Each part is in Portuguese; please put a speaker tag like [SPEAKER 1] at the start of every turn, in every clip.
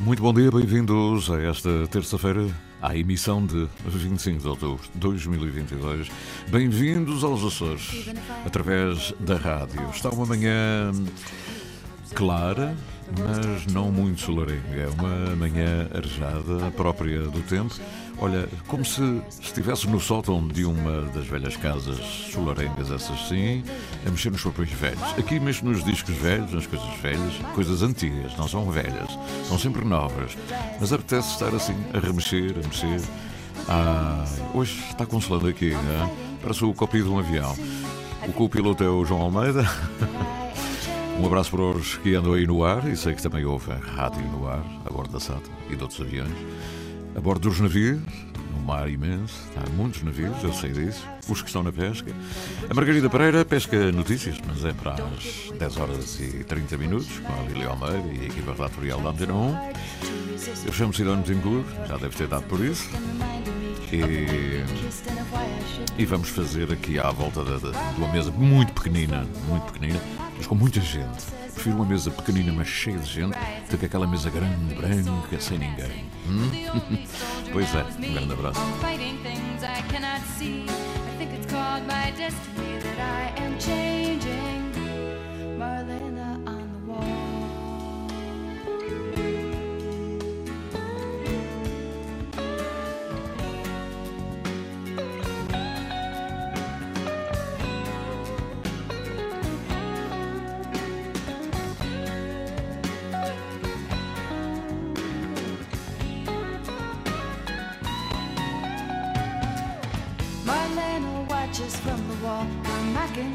[SPEAKER 1] Muito bom dia, bem-vindos a esta terça-feira, à emissão de 25 de outubro de 2022. Bem-vindos aos Açores, através da rádio. Está uma manhã clara, mas não muito solarenga. É uma manhã arejada, própria do tempo. Olha, como se estivesse no sótão de uma das velhas casas solarengas, essas sim, a mexer nos papéis velhos. Aqui mexe nos discos velhos, nas coisas velhas, coisas antigas, não são velhas, são sempre novas. Mas apetece estar assim, a remexer, a mexer. Ah, hoje está consolando aqui, né? parece o copio de um avião. O co-piloto é o João Almeida. Um abraço para os que andam aí no ar e sei que também houve rádio no ar, a bordo da SATA e de outros aviões. A bordo dos navios, no mar imenso, há muitos navios, eu sei disso. Os que estão na pesca. A Margarida Pereira pesca notícias, mas é para as 10 horas e 30 minutos, com a Lília Almeida e a equipa relatorial da Antena 1. Eu chamo Cidade Betancourt, já deve ter dado por isso. E, e vamos fazer aqui à volta de, de, de uma mesa muito pequenina, muito pequenina, mas com muita gente. Prefiro uma mesa pequenina, mas cheia de gente, do que aquela mesa grande, branca, sem ninguém. Hum? pois é, um grande abraço. Marlena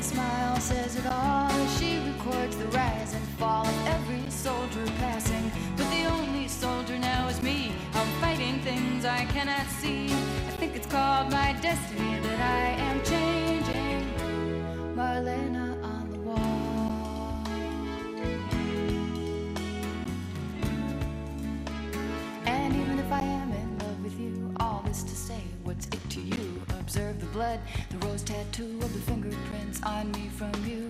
[SPEAKER 2] Smile says it all. She records the rise and fall of every soldier passing. But the only soldier now is me. I'm fighting things I cannot see. I think it's called my destiny that I am changing. Marlena on the wall. And even if I am in love with you, all this to say, what's it to you? Observe the blood, the rose tattoo of the fingerprints on me from you.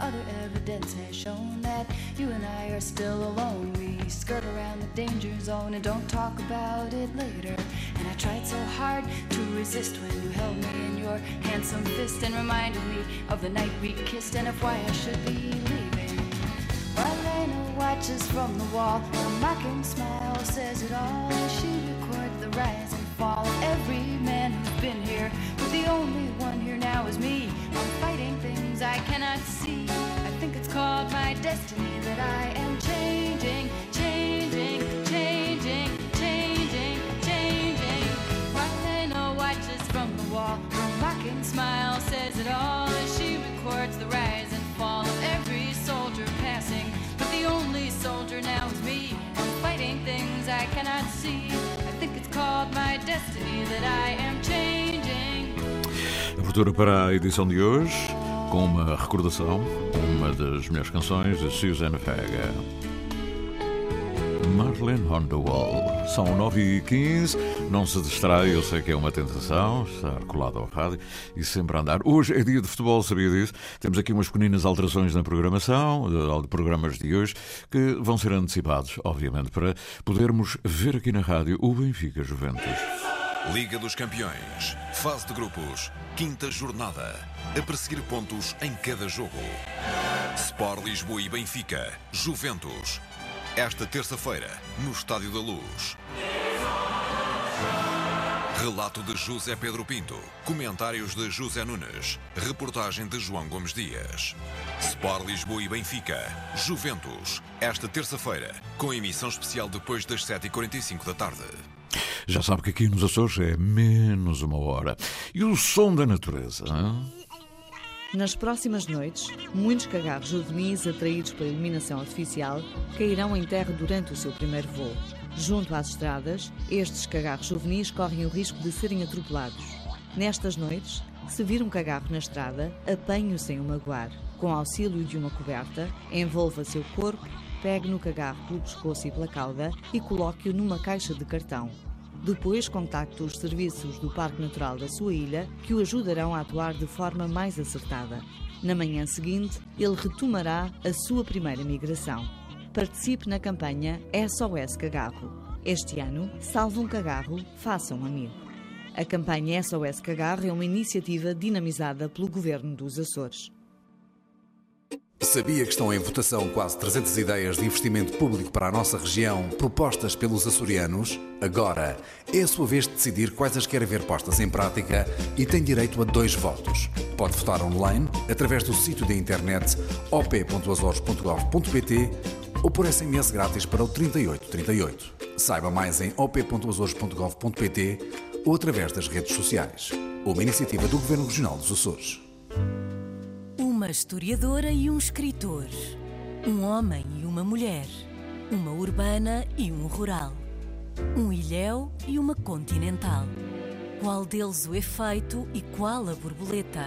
[SPEAKER 2] Other evidence has shown that you and I are still alone. We skirt around the danger zone and don't talk about it later. And I tried so hard to resist when you held me in your handsome fist and reminded me of the night we kissed and of why I should be leaving. Marlena watches from the wall. Her mocking smile says it all. She records the rise fall every man who's been here. But the only one here now is me. I'm fighting things I cannot see. I think it's called my destiny that I am changing,
[SPEAKER 1] Abertura para a edição de hoje, com uma recordação, uma das melhores canções de Susan Vega. Marlene on the Wall. São 9h15, não se distrai, eu sei que é uma tentação estar colado ao rádio e sempre andar. Hoje é dia de futebol, sabia disso? Temos aqui umas pequeninas alterações na programação, de programas de hoje, que vão ser antecipados, obviamente, para podermos ver aqui na rádio o Benfica Juventus.
[SPEAKER 3] Liga dos Campeões, fase de grupos, quinta jornada. A perseguir pontos em cada jogo. Sport Lisboa e Benfica, Juventus. Esta terça-feira, no Estádio da Luz. Relato de José Pedro Pinto. Comentários de José Nunes. Reportagem de João Gomes Dias. Sport Lisboa e Benfica. Juventus. Esta terça-feira, com emissão especial depois das 7h45 da tarde.
[SPEAKER 1] Já sabe que aqui nos Açores é menos uma hora. E o som da natureza, hein?
[SPEAKER 4] Nas próximas noites, muitos cagarros juvenis atraídos pela iluminação artificial cairão em terra durante o seu primeiro voo. Junto às estradas, estes cagarros juvenis correm o risco de serem atropelados. Nestas noites, se vir um cagarro na estrada, apanhe-o sem o magoar. Com auxílio de uma coberta, envolva seu corpo, pegue no cagarro pelo pescoço e pela cauda e coloque-o numa caixa de cartão. Depois, contacte os serviços do Parque Natural da sua ilha, que o ajudarão a atuar de forma mais acertada. Na manhã seguinte, ele retomará a sua primeira migração. Participe na campanha SOS Cagarro. Este ano, salve um cagarro, faça um amigo. A campanha SOS Cagarro é uma iniciativa dinamizada pelo Governo dos Açores.
[SPEAKER 5] Sabia que estão em votação quase 300 ideias de investimento público para a nossa região, propostas pelos açorianos? Agora é a sua vez de decidir quais as quer ver postas em prática e tem direito a dois votos. Pode votar online através do sítio da internet op.azores.gov.pt ou por SMS grátis para o 3838. Saiba mais em op.azores.gov.pt ou através das redes sociais. Uma iniciativa do Governo Regional dos Açores
[SPEAKER 6] uma historiadora e um escritor, um homem e uma mulher, uma urbana e um rural, um ilhéu e uma continental. Qual deles o efeito e qual a borboleta?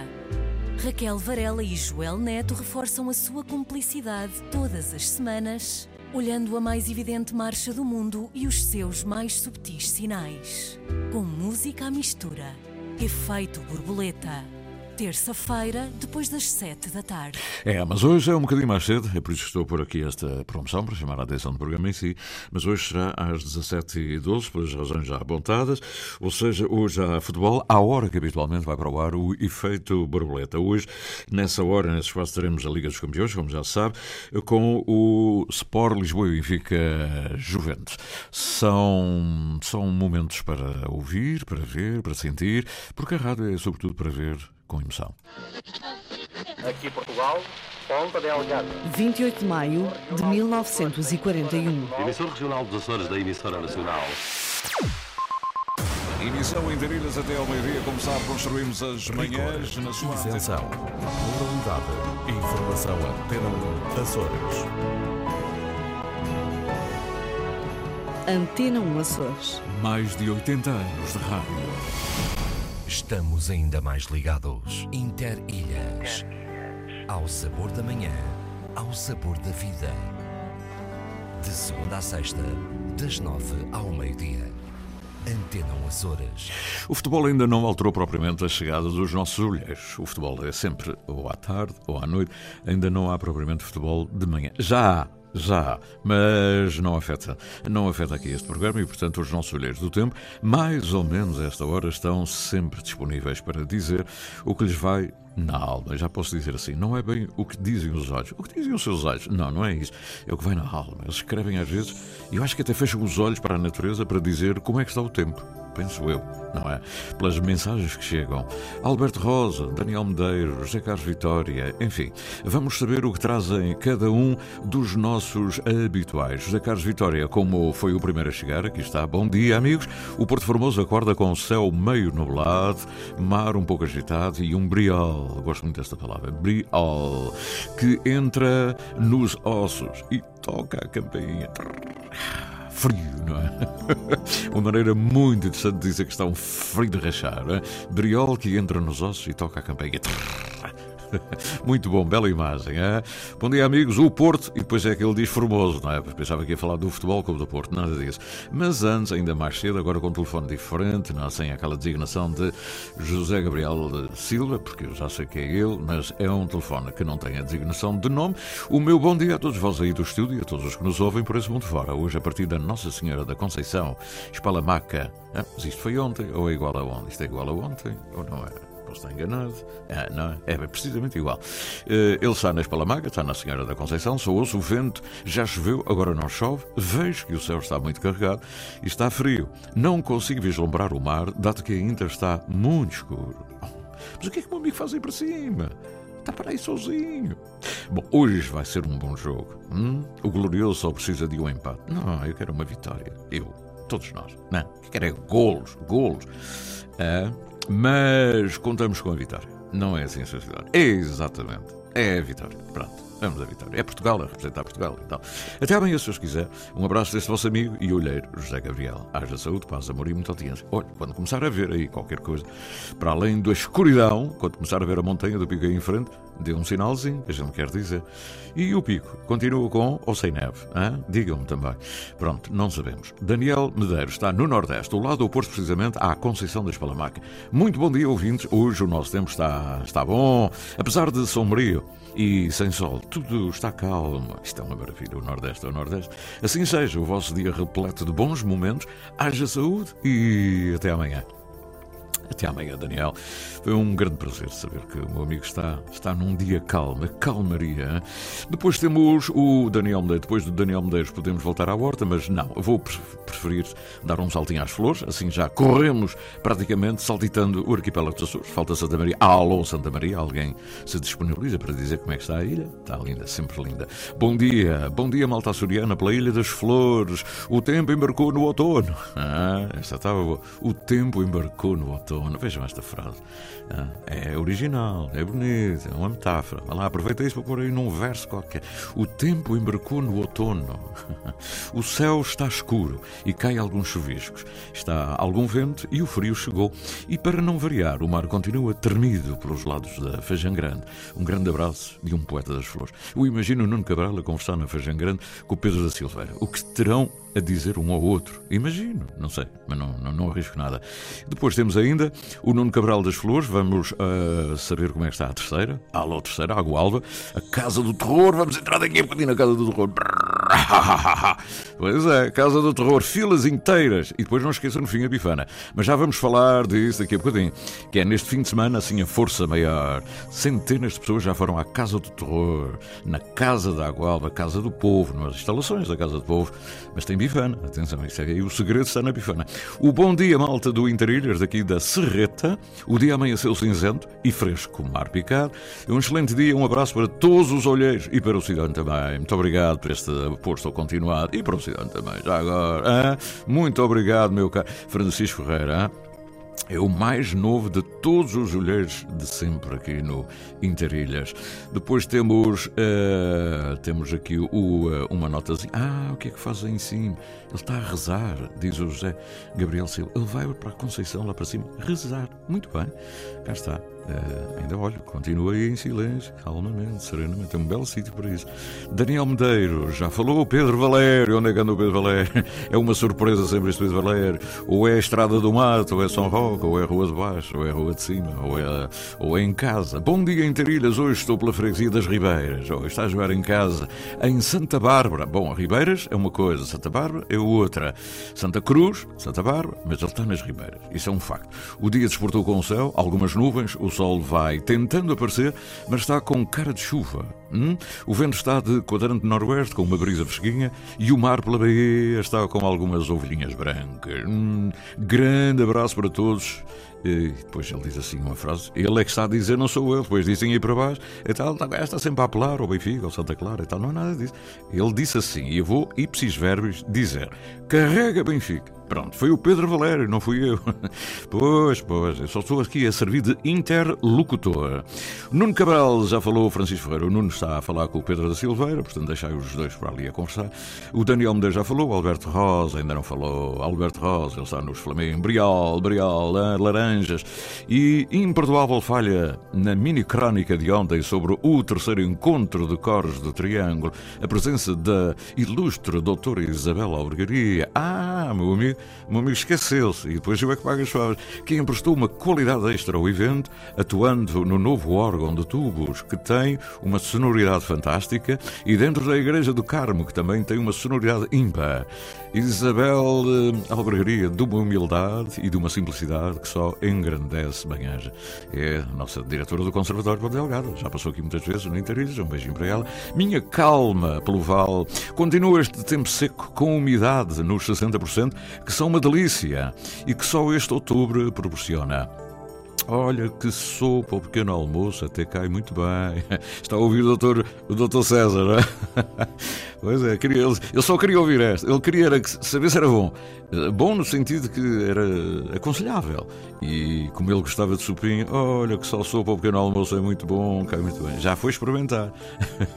[SPEAKER 6] Raquel Varela e Joel Neto reforçam a sua cumplicidade todas as semanas, olhando a mais evidente marcha do mundo e os seus mais subtis sinais. Com música à mistura. Efeito borboleta terça-feira, depois das sete da tarde.
[SPEAKER 1] É, mas hoje é um bocadinho mais cedo, é por isso que estou por aqui esta promoção, para chamar a atenção do programa em si, mas hoje será às 17h12, pelas razões já apontadas, ou seja, hoje há futebol, à hora que habitualmente vai para o ar o efeito borboleta. Hoje, nessa hora, nesse espaço, teremos a Liga dos Campeões, como já se sabe, com o Sport Lisboa e Benfica Juventus. São, são momentos para ouvir, para ver, para sentir, porque a rádio é sobretudo para ver com emoção.
[SPEAKER 7] Aqui Portugal, Ponta Delgada.
[SPEAKER 4] 28 de maio de 1941.
[SPEAKER 8] Emissor regional dos Açores da emissora nacional.
[SPEAKER 1] Emissão em Darilhas até ao meio-dia, como sabe, construímos as manhãs na sua
[SPEAKER 9] Isenção, pluralidade, informação Antena 1, Açores.
[SPEAKER 4] Antena 1 Açores.
[SPEAKER 1] Mais de 80 anos de rádio.
[SPEAKER 10] Estamos ainda mais ligados. Interilhas. Ao sabor da manhã, ao sabor da vida. De segunda a sexta, das nove ao meio-dia. Antena Açores.
[SPEAKER 1] O futebol ainda não alterou propriamente a chegada dos nossos olheiros. O futebol é sempre ou à tarde ou à noite. Ainda não há propriamente futebol de manhã. Já há já, mas não afeta, não afeta aqui este programa e, portanto, os nossos olheiros do tempo, mais ou menos esta hora, estão sempre disponíveis para dizer o que lhes vai na alma. Já posso dizer assim, não é bem o que dizem os olhos. O que dizem os seus olhos? Não, não é isso. É o que vai na alma. Eles escrevem às vezes, e eu acho que até fecham os olhos para a natureza para dizer como é que está o tempo penso eu, não é? Pelas mensagens que chegam. Alberto Rosa, Daniel Medeiros, José Carlos Vitória, enfim, vamos saber o que trazem cada um dos nossos habituais. José Carlos Vitória, como foi o primeiro a chegar, aqui está. Bom dia, amigos. O Porto Formoso acorda com o céu meio nublado, mar um pouco agitado e um briol, gosto muito desta palavra, briol, que entra nos ossos e toca a campainha frio, não é? Uma maneira muito interessante de dizer que está um frio de rachar. É? Briol que entra nos ossos e toca a campanha. Muito bom, bela imagem. É? Bom dia, amigos. O Porto, e depois é que ele diz Formoso, não é? Pensava que ia falar do futebol como do Porto, nada disso. Mas antes, ainda mais cedo, agora com um telefone diferente, não sem aquela designação de José Gabriel Silva, porque eu já sei que é ele, mas é um telefone que não tem a designação de nome. O meu bom dia a todos vós aí do estúdio e a todos os que nos ouvem por esse mundo fora. Hoje, a partir da Nossa Senhora da Conceição, Espalamaca. Ah, mas isto foi ontem ou é igual a ontem? Isto é igual a ontem ou não é? Posso estar enganado. Ah, não, é precisamente igual. Uh, ele está na Espalamaga, está na Senhora da Conceição, só ouço o vento, já choveu, agora não chove, vejo que o céu está muito carregado e está frio. Não consigo vislumbrar o mar, dado que ainda está muito escuro. Mas o que é que o meu amigo faz aí para cima? Está para aí sozinho. Bom, hoje vai ser um bom jogo. Hum? O glorioso só precisa de um empate. Não, eu quero uma vitória. Eu, todos nós. Não, o que quero é golos, golos. Ah, mas contamos com a vitória. Não é assim, Sr. Vitória. É exatamente. É a vitória. Pronto. Vamos à vitória. É Portugal a representar Portugal e tal. Até amanhã, se os quiser. Um abraço deste vosso amigo e olheiro, José Gabriel. Haja saúde, paz, amor e muita audiência. Olha, quando começar a ver aí qualquer coisa, para além da escuridão, quando começar a ver a montanha do Pico aí em frente, dê um sinalzinho, a gente quer dizer. E o Pico, continua com ou sem neve? Digam-me também. Pronto, não sabemos. Daniel Medeiros está no Nordeste, o lado oposto precisamente à Conceição da Espalamaca. Muito bom dia, ouvintes. Hoje o nosso tempo está, está bom, apesar de sombrio e sem sol. Tudo está calmo. Isto é uma maravilha. O Nordeste é o Nordeste. Assim seja, o vosso dia repleto de bons momentos. Haja saúde e até amanhã. Até amanhã, Daniel. Foi um grande prazer saber que o meu amigo está, está num dia calmo, calmaria. Depois temos o Daniel Medeiros. Depois do Daniel Medeiros podemos voltar à horta, mas não, vou preferir dar um saltinho às flores. Assim já corremos praticamente saltitando o arquipélago dos Açores. Falta Santa Maria. Alô, Santa Maria. Alguém se disponibiliza para dizer como é que está a ilha? Está linda, sempre linda. Bom dia, bom dia, malta açoriana, pela Ilha das Flores. O tempo embarcou no outono. Ah, esta estava boa. O tempo embarcou no outono outono. Vejam esta frase. Ah, é original, é bonita, é uma metáfora. Vai lá, aproveita isso para pôr aí num verso qualquer. O tempo embarcou no outono. O céu está escuro e cai alguns chuviscos. Está algum vento e o frio chegou. E para não variar, o mar continua tremido pelos lados da Feijão Grande. Um grande abraço de um poeta das flores. Eu imagino o Nuno Cabral a conversar na Feijão Grande com o Pedro da Silveira. O que terão a dizer um ao outro. Imagino, não sei, mas não, não, não arrisco nada. Depois temos ainda o Nuno Cabral das Flores, vamos uh, saber como é que está a terceira. Alô, terceira, Água Alva, a Casa do Terror, vamos entrar daqui a bocadinho na Casa do Terror. Pois é, Casa do Terror, filas inteiras. E depois não esqueçam no fim a bifana. Mas já vamos falar disso daqui a bocadinho. Que é neste fim de semana, assim, a força maior. Centenas de pessoas já foram à Casa do Terror, na Casa da Água Alva, Casa do Povo, nas instalações da Casa do Povo. Mas tem bifana, atenção, isso é, o segredo está na bifana. O bom dia, malta do Interilhas, daqui da Serreta. O dia amanheceu cinzento e fresco, mar picado. Um excelente dia, um abraço para todos os olheiros e para o cidadão também. Muito obrigado por este posto continuado e para o cidadão também. Já agora, hein? muito obrigado, meu caro Francisco Ferreira. Hein? É o mais novo de todos os olheiros de sempre aqui no Interilhas. Depois temos uh, temos aqui o, uh, uma notazinha. Ah, o que é que faz aí em cima? Ele está a rezar, diz o José Gabriel Silva. Ele vai para a Conceição, lá para cima, rezar. Muito bem, cá está. Uh, ainda olha, continua aí em silêncio, calmamente, serenamente. É um belo sítio para isso. Daniel Medeiros, já falou. Pedro Valério, onde é que anda o Pedro Valério? É uma surpresa sempre este Pedro Valério. Ou é a Estrada do Mato, ou é São Roque, ou é Rua de Baixo, ou é Rua de Cima, ou é, ou é em casa. Bom dia em Tarilhas, hoje estou pela freguesia das Ribeiras. Ou está a jogar em casa, em Santa Bárbara. Bom, Ribeiras é uma coisa, Santa Bárbara é outra. Santa Cruz, Santa Bárbara, mas ele está nas Ribeiras. Isso é um facto. O dia desportou com o céu, algumas nuvens, o sol vai tentando aparecer, mas está com cara de chuva. Hum? O vento está de quadrante noroeste, com uma brisa fresquinha, e o mar pela Bahia está com algumas ovelhinhas brancas. Hum? Grande abraço para todos. E depois ele diz assim uma frase, ele é que está a dizer, não sou eu. Depois dizem aí para baixo, e tal, está sempre a apelar ao Benfica, ao Santa Clara e tal. Não é nada disso. Ele disse assim, e eu vou, ipsis verbis, dizer: carrega Benfica. Pronto, foi o Pedro Valério, não fui eu. Pois, pois, eu só estou aqui a servir de interlocutor. Nuno Cabral já falou, Francisco Ferreira, o Nuno está a falar com o Pedro da Silveira, portanto deixai os dois para ali a conversar. O Daniel Medeiros já falou, o Alberto Rosa ainda não falou. Alberto Rosa, ele está nos Flamengo, Brial, Brial, Laranjas. E imperdoável falha na mini crónica de ontem sobre o terceiro encontro de cores do Triângulo, a presença da ilustre doutora Isabela Albergaria. Ah, meu amigo, meu amigo esqueceu-se e depois eu é que pago as favas. Que emprestou uma qualidade extra ao evento, atuando no novo órgão de tubos, que tem uma sonoridade fantástica, e dentro da Igreja do Carmo, que também tem uma sonoridade ímpar. Isabel eh, Albergaria, de uma humildade e de uma simplicidade que só engrandece bem haja. É a nossa diretora do Conservatório de Delgado, já passou aqui muitas vezes no Interilhas, um beijinho para ela. Minha calma pelo Val. Continua este tempo seco com umidade nos 60%, que são uma delícia e que só este outubro proporciona. Olha que sopa, o pequeno almoço até cai muito bem. Está a ouvir o doutor, o doutor César, não é? Pois é, queria, ele só queria ouvir esta. Ele queria era que, saber se era bom. Eh, bom no sentido que era aconselhável. E como ele gostava de sopinho, olha que só sopa o pequeno almoço é muito bom, cai muito bem. Já foi experimentar.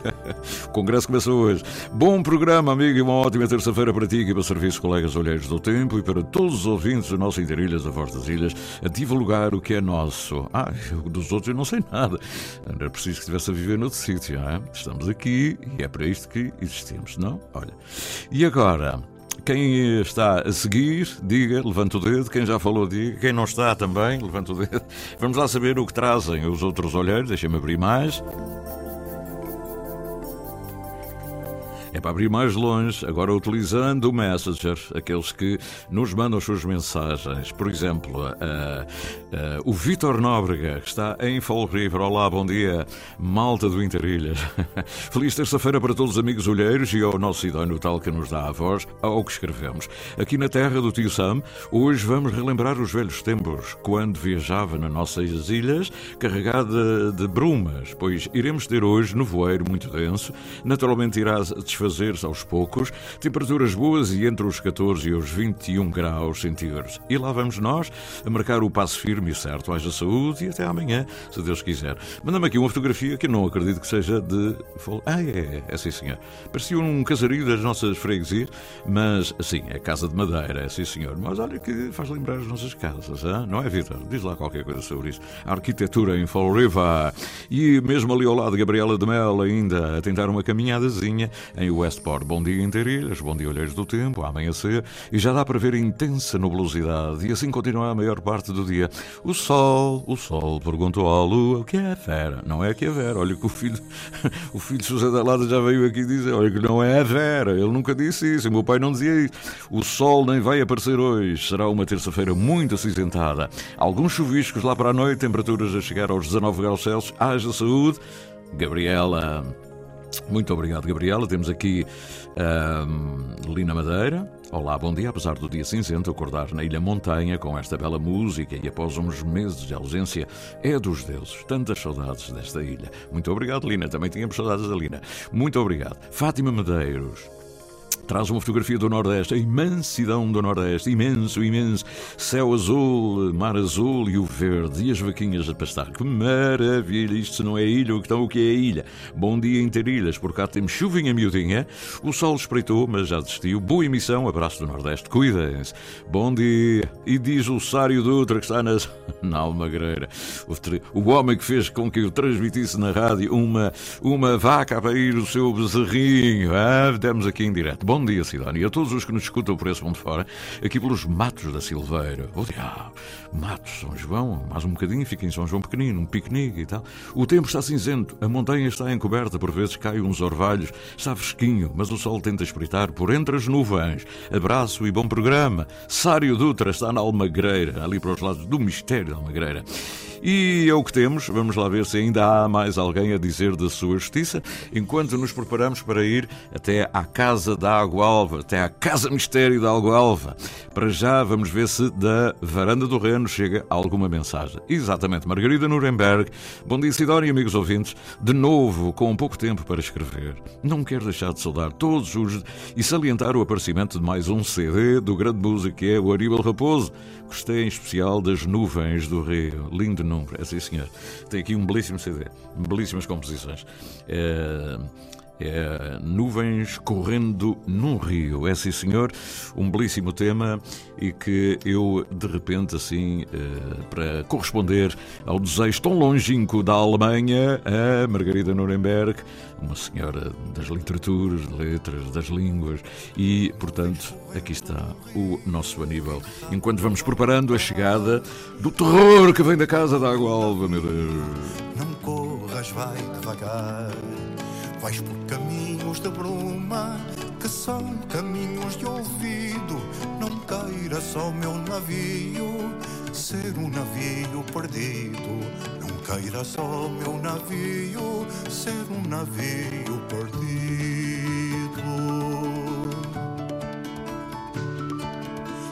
[SPEAKER 1] o congresso começou hoje. Bom programa, amigo, e uma ótima terça-feira para ti e para serviço colegas olheiros do tempo e para todos os ouvintes do nosso Interilhas a Voz das Ilhas a divulgar o que é nosso. Ah, dos outros eu não sei nada. Era preciso que estivesse a viver noutro sítio, não é? Estamos aqui e é para isto que existimos, não? Olha. E agora. Quem está a seguir, diga, levanta o dedo. Quem já falou, diga. Quem não está também, levanta o dedo. Vamos lá saber o que trazem os outros olheiros. Deixem-me abrir mais. É para abrir mais longe, agora utilizando o Messenger, aqueles que nos mandam as suas mensagens. Por exemplo, uh, uh, o Vitor Nóbrega, que está em Fall River. Olá, bom dia, malta do Interilhas. Feliz terça-feira para todos os amigos olheiros e ao nosso idóneo tal que nos dá a voz ao que escrevemos. Aqui na terra do tio Sam, hoje vamos relembrar os velhos tempos, quando viajava nas nossas ilhas, carregada de brumas, pois iremos ter hoje nevoeiro muito denso, naturalmente irá aos poucos, temperaturas boas e entre os 14 e os 21 graus centígrados. E lá vamos nós a marcar o passo firme e certo. Haja saúde e até amanhã, se Deus quiser. Manda-me aqui uma fotografia que eu não acredito que seja de. Ah, é, é, é sim, senhor. Parecia um casario das nossas freguesias, mas sim, é casa de madeira, é sim, senhor. Mas olha que faz lembrar as nossas casas, hein? não é, Vitor? Diz lá qualquer coisa sobre isso. A arquitetura em Fall River. E mesmo ali ao lado, Gabriela de Mel ainda a tentar uma caminhadazinha em Westport. Bom dia Interilhas, bom dia Olheiros do Tempo, a amanhecer, e já dá para ver intensa nubosidade, e assim continua a maior parte do dia. O sol, o sol perguntou à lua o que é a Vera. Não é que é Vera, olha que o filho, o filho de José da Lada já veio aqui dizer, olha que não é a Vera, ele nunca disse isso, o meu pai não dizia isso. O sol nem vai aparecer hoje, será uma terça-feira muito acinzentada. Alguns chuviscos lá para a noite, temperaturas a chegar aos 19 graus Celsius, haja saúde. Gabriela. Muito obrigado, Gabriela. Temos aqui um, Lina Madeira. Olá, bom dia. Apesar do dia cinzento, acordar na Ilha Montanha com esta bela música e após uns meses de ausência é dos deuses. Tantas saudades desta ilha. Muito obrigado, Lina. Também tínhamos saudades da Lina. Muito obrigado. Fátima Medeiros traz uma fotografia do Nordeste, a imensidão do Nordeste, imenso, imenso, céu azul, mar azul e o verde, e as vaquinhas a pastar. Que maravilha! Isto não é ilha, então o que é ilha? Bom dia Interilhas, por cá temos chuvinha miudinha, o sol espreitou, mas já desistiu. Boa emissão, abraço do Nordeste, cuidem-se. Bom dia! E diz o Sário Dutra que está nas... na Almagreira, o, o homem que fez com que eu transmitisse na rádio uma, uma vaca a parir o seu bezerrinho. Ah, demos aqui em direto. Bom Bom dia, Sidónia, e a todos os que nos escutam por esse mundo fora, aqui pelos matos da Silveira. Oh, diabo! Matos, São João, mais um bocadinho, fica em São João pequenino, um piquenique e tal. O tempo está cinzento, a montanha está encoberta, por vezes caem uns orvalhos, está fresquinho, mas o sol tenta espreitar por entre as nuvens. Abraço e bom programa. Sário Dutra está na Almagreira, ali para os lados do mistério da Almagreira. E é o que temos. Vamos lá ver se ainda há mais alguém a dizer da sua justiça, enquanto nos preparamos para ir até à Casa da Água Alva, até à Casa Mistério da Água Alva. Para já, vamos ver se da Varanda do Reno chega alguma mensagem. Exatamente, Margarida Nuremberg. Bom dia, Sidónia e amigos ouvintes. De novo, com pouco tempo para escrever. Não quero deixar de saudar todos os e salientar o aparecimento de mais um CD do grande músico que é o Aríbal Raposo. Gostei em especial das Nuvens do Rio. Lindo número, é sim senhor. Tem aqui um belíssimo CD, belíssimas composições. É, é, Nuvens Correndo num Rio. É sim, senhor, um belíssimo tema e que eu, de repente, assim, é, para corresponder ao desejo tão longínquo da Alemanha, a Margarida Nuremberg, uma senhora das literaturas, letras, das línguas, e, portanto, aqui está o nosso Aníbal. Enquanto vamos preparando a chegada do terror que vem da casa da Água Alva, meu Deus.
[SPEAKER 11] Não corras, vai devagar Vais por caminhos de bruma que são caminhos de ouvido. Não queira só meu navio ser um navio perdido. Não queira só meu navio ser um navio perdido.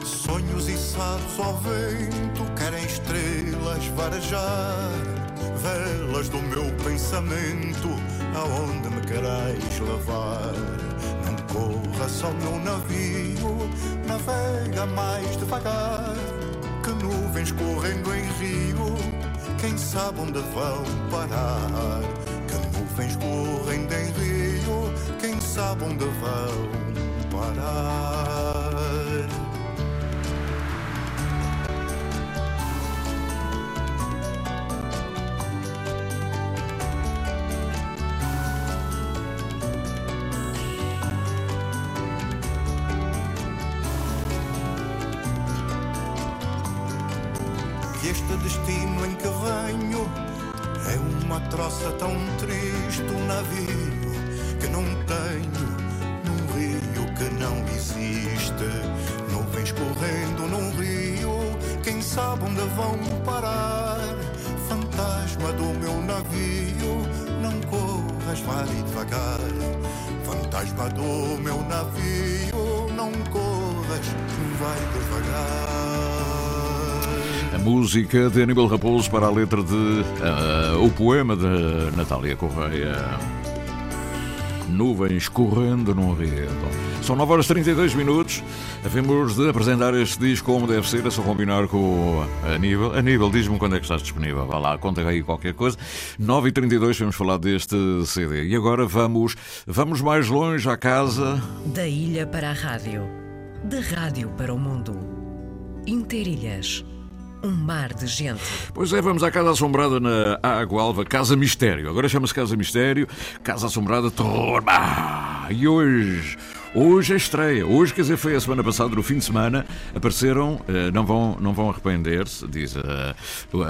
[SPEAKER 11] Sonhos içados ao vento querem estrelas varejar, velas do meu pensamento aonde me querais levar. Não corra só meu navio, navega mais devagar. Que nuvens correndo em rio, quem sabe onde vão parar? Que nuvens correndo em rio, quem sabe onde vão parar?
[SPEAKER 1] Música de Aníbal Raposo para a letra de uh, o poema de Natália Correia. Nuvens correndo num rio. São 9 horas e 32 minutos. Havemos de apresentar este disco como deve ser, é só combinar com o Aníbal. Aníbal, diz-me quando é que estás disponível. Vá lá, conta aí qualquer coisa. 9 e 32 vamos falar deste CD. E agora vamos, vamos mais longe à casa.
[SPEAKER 6] Da ilha para a rádio. Da rádio para o mundo. Interilhas. Um mar de gente.
[SPEAKER 1] Pois é, vamos à Casa Assombrada na Água Casa Mistério. Agora chama-se Casa Mistério, Casa Assombrada Terror. E hoje, hoje é estreia. Hoje, quer dizer, foi a semana passada, no fim de semana, apareceram, não vão, não vão arrepender-se, diz a,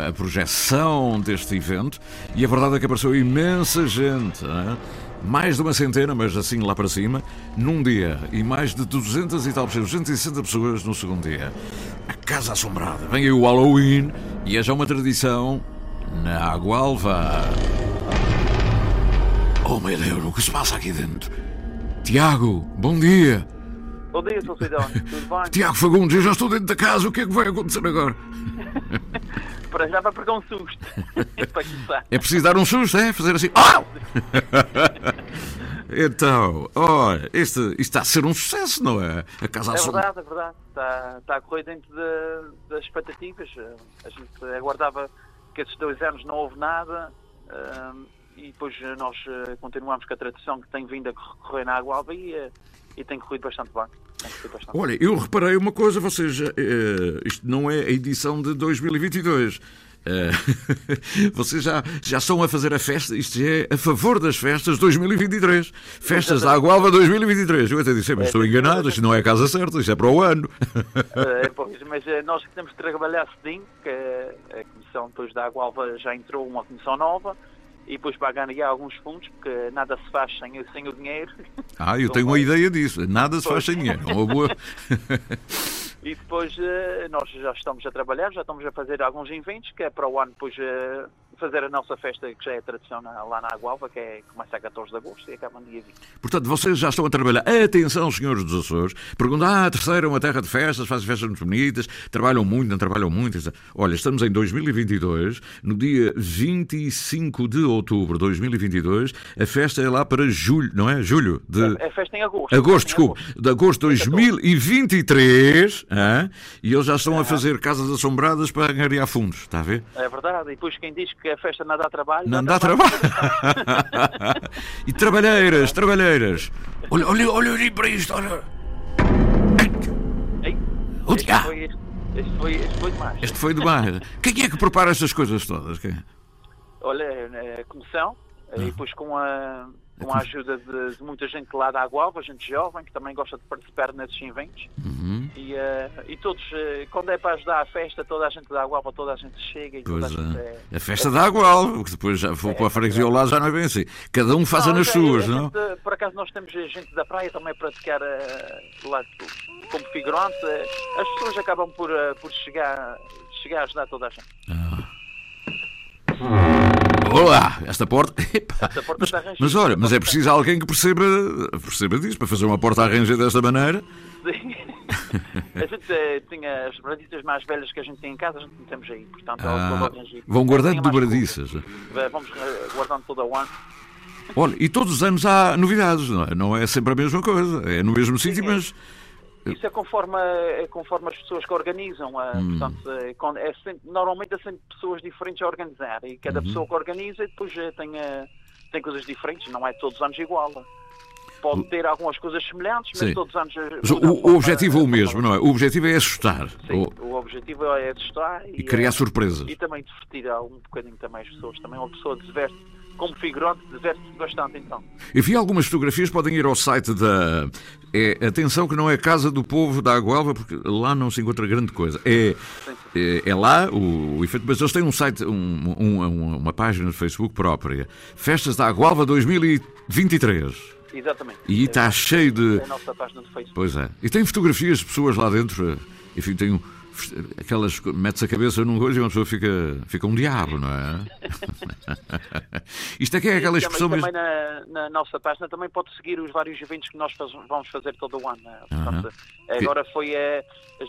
[SPEAKER 1] a, projeção deste evento, e a verdade é que apareceu imensa gente. Não é? Mais de uma centena, mas assim lá para cima, num dia. E mais de 200 e tal pessoas, 260 pessoas no segundo dia. A Casa Assombrada. Vem aí o Halloween e é já uma tradição na Água Alva. Oh meu Deus, o que se passa aqui dentro? Tiago, bom dia.
[SPEAKER 12] Bom dia, Sr. Cidão. Tudo bem?
[SPEAKER 1] Tiago Fagundes, eu já estou dentro da casa. O que é que vai acontecer agora?
[SPEAKER 12] para já vai pegar um susto. para começar.
[SPEAKER 1] É preciso dar um susto, é? Fazer assim. Oh! então, olha, este, isto está a ser um sucesso, não é?
[SPEAKER 12] A casa É verdade, é verdade. Está, está a correr dentro de, das expectativas. A gente aguardava que esses dois anos não houve nada. Um, e depois nós continuamos com a tradição que tem vindo a correr na Água Alva e, e tem corrido bastante bem.
[SPEAKER 1] Olha, eu reparei uma coisa, vocês, uh, isto não é a edição de 2022. Uh, vocês já, já estão a fazer a festa, isto é a favor das festas de 2023. Festas da Água Alva 2023. Eu até disse, mas estou enganado, isto não é a casa certa, isto é para o ano.
[SPEAKER 12] É, pois, mas nós temos que trabalhar cedinho, que a comissão depois da Água Alva já entrou uma comissão nova e depois para ganhar alguns fundos, porque nada se faz sem, sem o dinheiro.
[SPEAKER 1] Ah, eu tenho uma ideia disso. Nada se faz sem dinheiro. Uma boa.
[SPEAKER 12] e depois nós já estamos a trabalhar, já estamos a fazer alguns eventos, que é para o ano depois fazer a nossa festa, que já é tradição lá na Agualva, que é, começa a 14 de agosto e acaba no dia 20.
[SPEAKER 1] Portanto, vocês já estão a trabalhar. Atenção, senhores dos Açores. Perguntam, ah, a terceira é uma terra de festas, fazem festas muito bonitas, trabalham muito, não trabalham muito. Olha, estamos em 2022, no dia 25 de outubro de 2022, a festa é lá para julho, não é? Julho de...
[SPEAKER 12] A festa em agosto.
[SPEAKER 1] Agosto, desculpe. De agosto de 2023, ah, e eles já estão a fazer casas assombradas para ganhar fundos, está a ver?
[SPEAKER 12] É verdade, e depois quem diz que a festa não dá trabalho.
[SPEAKER 1] Não dá trabalho. e trabalheiras, trabalheiras. Olha, olha, olha ali para isto, olha.
[SPEAKER 12] Ei, este, foi, este, este, foi, este foi demais.
[SPEAKER 1] Este foi demais. Quem é que prepara estas coisas todas? Quem?
[SPEAKER 12] Olha, a comissão, e depois com a com a ajuda de, de, muita gente lá da Água gente jovem, que também gosta de participar nesses eventos.
[SPEAKER 1] Uhum.
[SPEAKER 12] E, uh, e todos, uh, quando é para ajudar a festa, toda a gente da Água toda a gente chega. E
[SPEAKER 1] pois
[SPEAKER 12] toda a, gente é,
[SPEAKER 1] a festa é, da Água que depois já for é, para a freguesia ao lado já não é bem assim. Cada um faz nas suas, não?
[SPEAKER 12] Gente, por acaso nós temos gente da praia também a praticar uh, lá como figurante. as pessoas acabam por, por chegar, chegar a ajudar toda a gente.
[SPEAKER 1] Ah. Olá, esta porta.
[SPEAKER 12] Esta porta
[SPEAKER 1] mas,
[SPEAKER 12] está arranjada.
[SPEAKER 1] mas olha, mas é preciso alguém que perceba, perceba disso para fazer uma porta arranjada desta maneira.
[SPEAKER 12] Sim. A gente eh, tinha as dobradiças mais velhas que a gente tem em casa, a gente metemos aí. Portanto,
[SPEAKER 1] ah, vão guardando dobradiças.
[SPEAKER 12] Vamos eh, guardando toda o ano.
[SPEAKER 1] Olha, e todos os anos há novidades, não é? Não é sempre a mesma coisa, é no mesmo sítio, mas.
[SPEAKER 12] Isso é conforme, é conforme as pessoas que organizam. Hum. Portanto, é, é sempre, normalmente há sempre pessoas diferentes a organizar e cada uhum. pessoa que organiza depois eh, tem, eh, tem coisas diferentes, não é todos os anos igual pode ter algumas coisas semelhantes, mas Sim. todos os anos.
[SPEAKER 1] Mas o, o objetivo é o mesmo, não é? O objetivo é assustar.
[SPEAKER 12] Sim, o, o objetivo é assustar
[SPEAKER 1] e, e criar
[SPEAKER 12] é,
[SPEAKER 1] surpresas.
[SPEAKER 12] E também divertir um bocadinho também as pessoas. Também uma pessoa diverte como figurante, diverte-se bastante então.
[SPEAKER 1] Eu vi algumas fotografias, podem ir ao site da. É, atenção que não é Casa do Povo da Aguelva, porque lá não se encontra grande coisa. É, é, é, lá o, o efeito, mas eles têm um site, um, um, uma página no Facebook própria. Festas da Aguelva 2023.
[SPEAKER 12] Exatamente.
[SPEAKER 1] E está é, cheio de.
[SPEAKER 12] É a nossa página do Facebook.
[SPEAKER 1] Pois é. E tem fotografias de pessoas lá dentro. Enfim, tem um aquelas metes a cabeça num coisa e uma pessoa fica, fica um diabo, não é? Isto é que é aquela expressão
[SPEAKER 12] também, mesmo... também na, na, nossa página também pode seguir os vários eventos que nós faz, vamos fazer todo o ano. Né? Portanto, Agora foi a.